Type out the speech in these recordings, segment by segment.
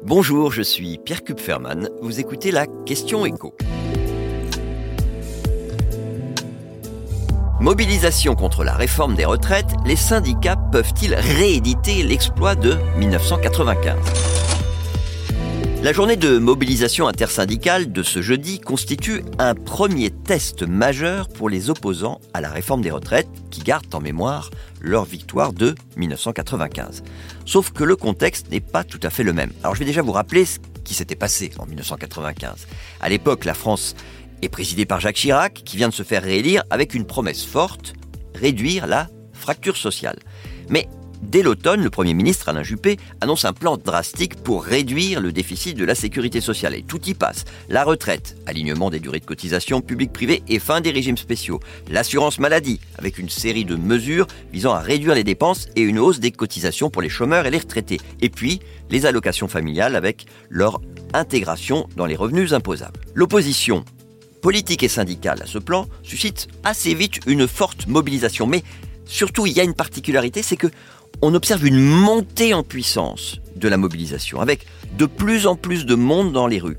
Bonjour, je suis Pierre Kupferman. Vous écoutez la Question Écho. Mobilisation contre la réforme des retraites, les syndicats peuvent-ils rééditer l'exploit de 1995 la journée de mobilisation intersyndicale de ce jeudi constitue un premier test majeur pour les opposants à la réforme des retraites qui gardent en mémoire leur victoire de 1995. Sauf que le contexte n'est pas tout à fait le même. Alors je vais déjà vous rappeler ce qui s'était passé en 1995. À l'époque, la France est présidée par Jacques Chirac qui vient de se faire réélire avec une promesse forte, réduire la fracture sociale. Mais Dès l'automne, le Premier ministre Alain Juppé annonce un plan drastique pour réduire le déficit de la sécurité sociale. Et tout y passe. La retraite, alignement des durées de cotisation publiques-privées et fin des régimes spéciaux. L'assurance maladie, avec une série de mesures visant à réduire les dépenses et une hausse des cotisations pour les chômeurs et les retraités. Et puis, les allocations familiales avec leur intégration dans les revenus imposables. L'opposition politique et syndicale à ce plan suscite assez vite une forte mobilisation. Mais surtout, il y a une particularité, c'est que on observe une montée en puissance de la mobilisation, avec de plus en plus de monde dans les rues.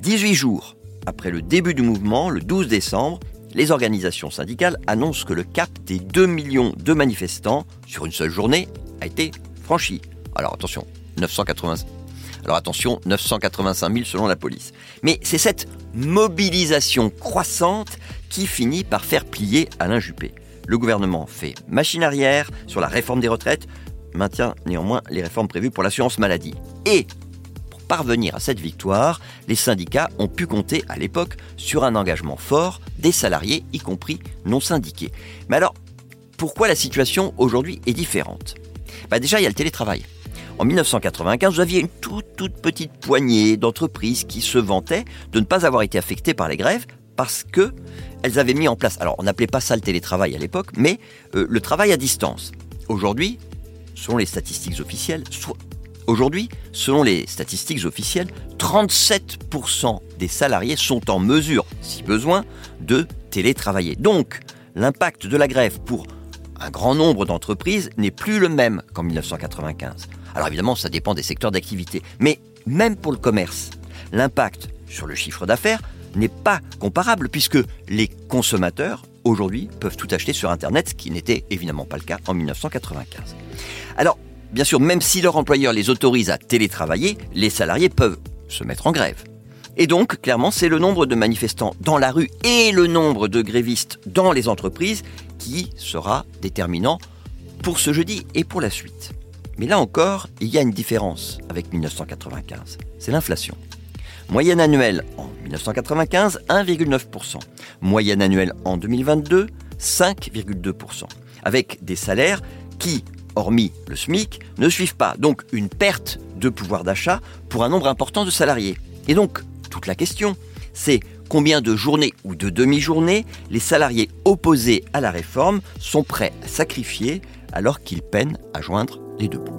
18 jours après le début du mouvement, le 12 décembre, les organisations syndicales annoncent que le cap des 2 millions de manifestants sur une seule journée a été franchi. Alors attention, 980. Alors attention, 985 000 selon la police. Mais c'est cette mobilisation croissante qui finit par faire plier Alain Juppé le gouvernement fait machine arrière sur la réforme des retraites, maintient néanmoins les réformes prévues pour l'assurance maladie. Et pour parvenir à cette victoire, les syndicats ont pu compter à l'époque sur un engagement fort des salariés, y compris non syndiqués. Mais alors, pourquoi la situation aujourd'hui est différente? Bah Déjà, il y a le télétravail. En 1995, vous aviez une toute, toute petite poignée d'entreprises qui se vantaient de ne pas avoir été affectées par les grèves parce que elles avaient mis en place, alors on n'appelait pas ça le télétravail à l'époque, mais euh, le travail à distance. Aujourd'hui, selon les statistiques officielles, aujourd'hui, selon les statistiques officielles, 37% des salariés sont en mesure, si besoin, de télétravailler. Donc, l'impact de la grève pour un grand nombre d'entreprises n'est plus le même qu'en 1995. Alors évidemment, ça dépend des secteurs d'activité, mais même pour le commerce, l'impact sur le chiffre d'affaires n'est pas comparable puisque les consommateurs aujourd'hui peuvent tout acheter sur Internet, ce qui n'était évidemment pas le cas en 1995. Alors, bien sûr, même si leur employeur les autorise à télétravailler, les salariés peuvent se mettre en grève. Et donc, clairement, c'est le nombre de manifestants dans la rue et le nombre de grévistes dans les entreprises qui sera déterminant pour ce jeudi et pour la suite. Mais là encore, il y a une différence avec 1995, c'est l'inflation. Moyenne annuelle en 1995, 1,9%. Moyenne annuelle en 2022, 5,2%. Avec des salaires qui, hormis le SMIC, ne suivent pas. Donc une perte de pouvoir d'achat pour un nombre important de salariés. Et donc, toute la question, c'est combien de journées ou de demi-journées les salariés opposés à la réforme sont prêts à sacrifier alors qu'ils peinent à joindre les deux bouts.